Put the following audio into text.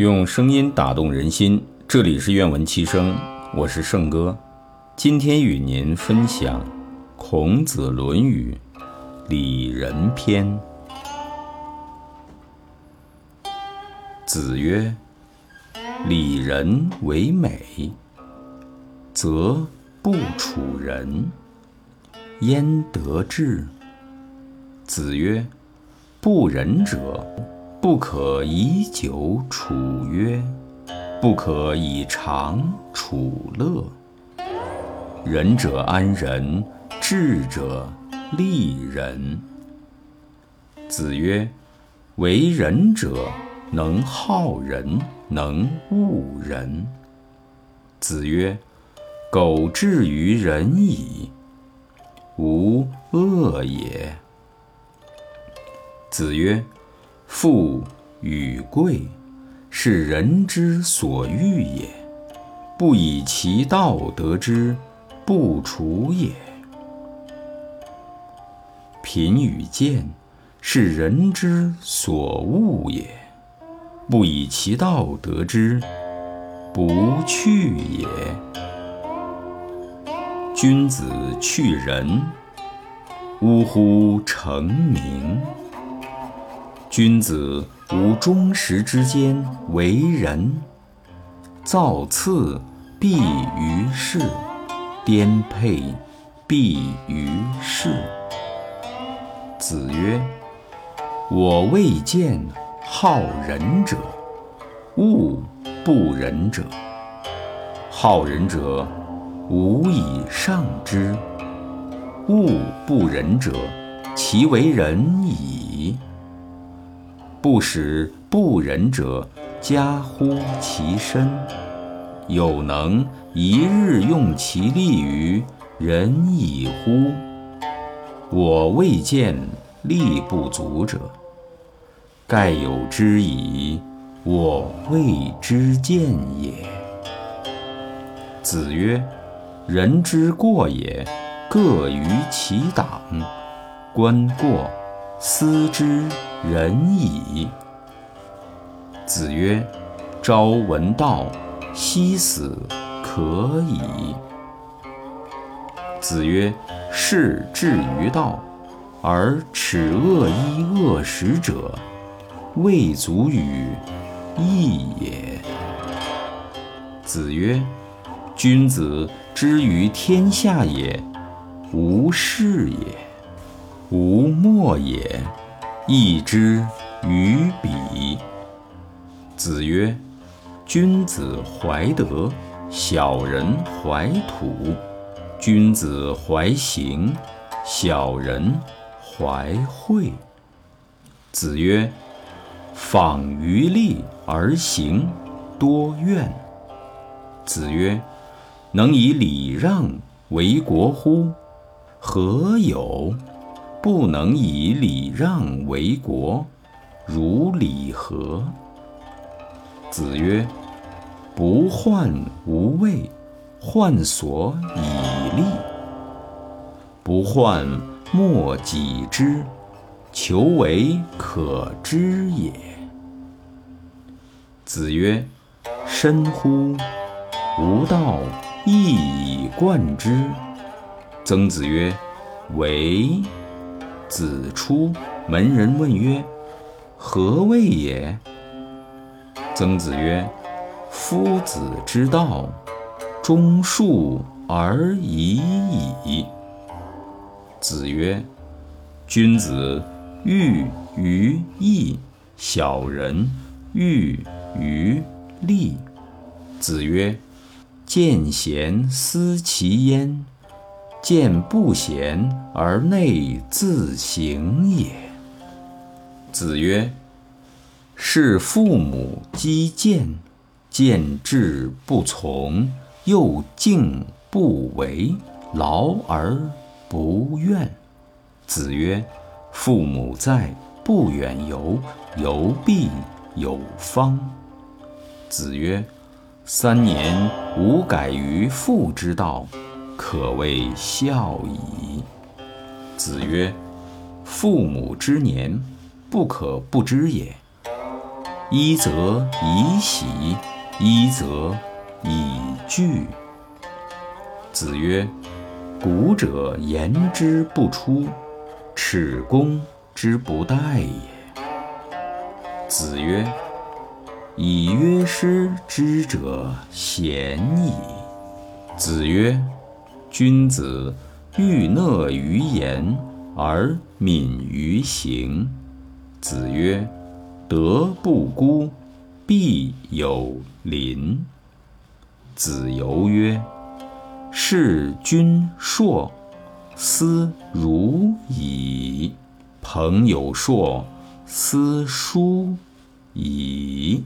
用声音打动人心，这里是愿闻其声，我是圣哥。今天与您分享《孔子《论语·礼仁篇》。子曰：“礼仁为美，则不处人，焉得志？”子曰：“不仁者。”不可以久处约，不可以长处乐。仁者安仁，智者利人。子曰：为仁者，能好人，能恶人。子曰：苟志于仁矣，无恶也。子曰。富与贵，是人之所欲也；不以其道得之，不处也。贫与贱，是人之所恶也；不以其道得之，不去也。君子去仁，呜呼！成名。君子无忠实之间，为人；造次必于世，颠沛必于世。子曰：“我未见好仁者，恶不仁者。好仁者，无以上之；恶不仁者，其为仁矣。”不使不仁者加乎其身，有能一日用其力于仁矣乎？我未见力不足者，盖有之矣，我未之见也。子曰：人之过也，各于其党。观过。思之仁矣。子曰：“朝闻道，夕死可矣。”子曰：“士志于道，而耻恶衣恶食者，未足与义也。”子曰：“君子之于天下也，无事也。”无莫也，义之于彼。子曰：君子怀德，小人怀土；君子怀行，小人怀惠。子曰：访于利而行多怨。子曰：能以礼让为国乎？何有？不能以礼让为国，如礼何？子曰：不患无位，患所以立；不患莫己知，求为可知也。子曰：深乎！吾道一以贯之。曾子曰：为。子出门，人问曰：“何谓也？”曾子曰：“夫子之道，忠恕而已矣。”子曰：“君子喻于义，小人喻于利。”子曰：“见贤思齐焉。”见不贤而内自省也。子曰：“是父母积谏，见志不从，又敬不为，劳而不怨。”子曰：“父母在，不远游，游必有方。”子曰：“三年无改于父之道。”可谓孝矣。子曰：“父母之年，不可不知也。一则以喜，一则以惧。子曰：“古者言之不出，耻公之不待也。”子曰：“以约师之者贤矣。”子曰：“君子欲讷于言而敏于行。”子曰：“德不孤，必有邻。”子游曰：“事君硕，斯如矣；朋友硕，斯疏矣。”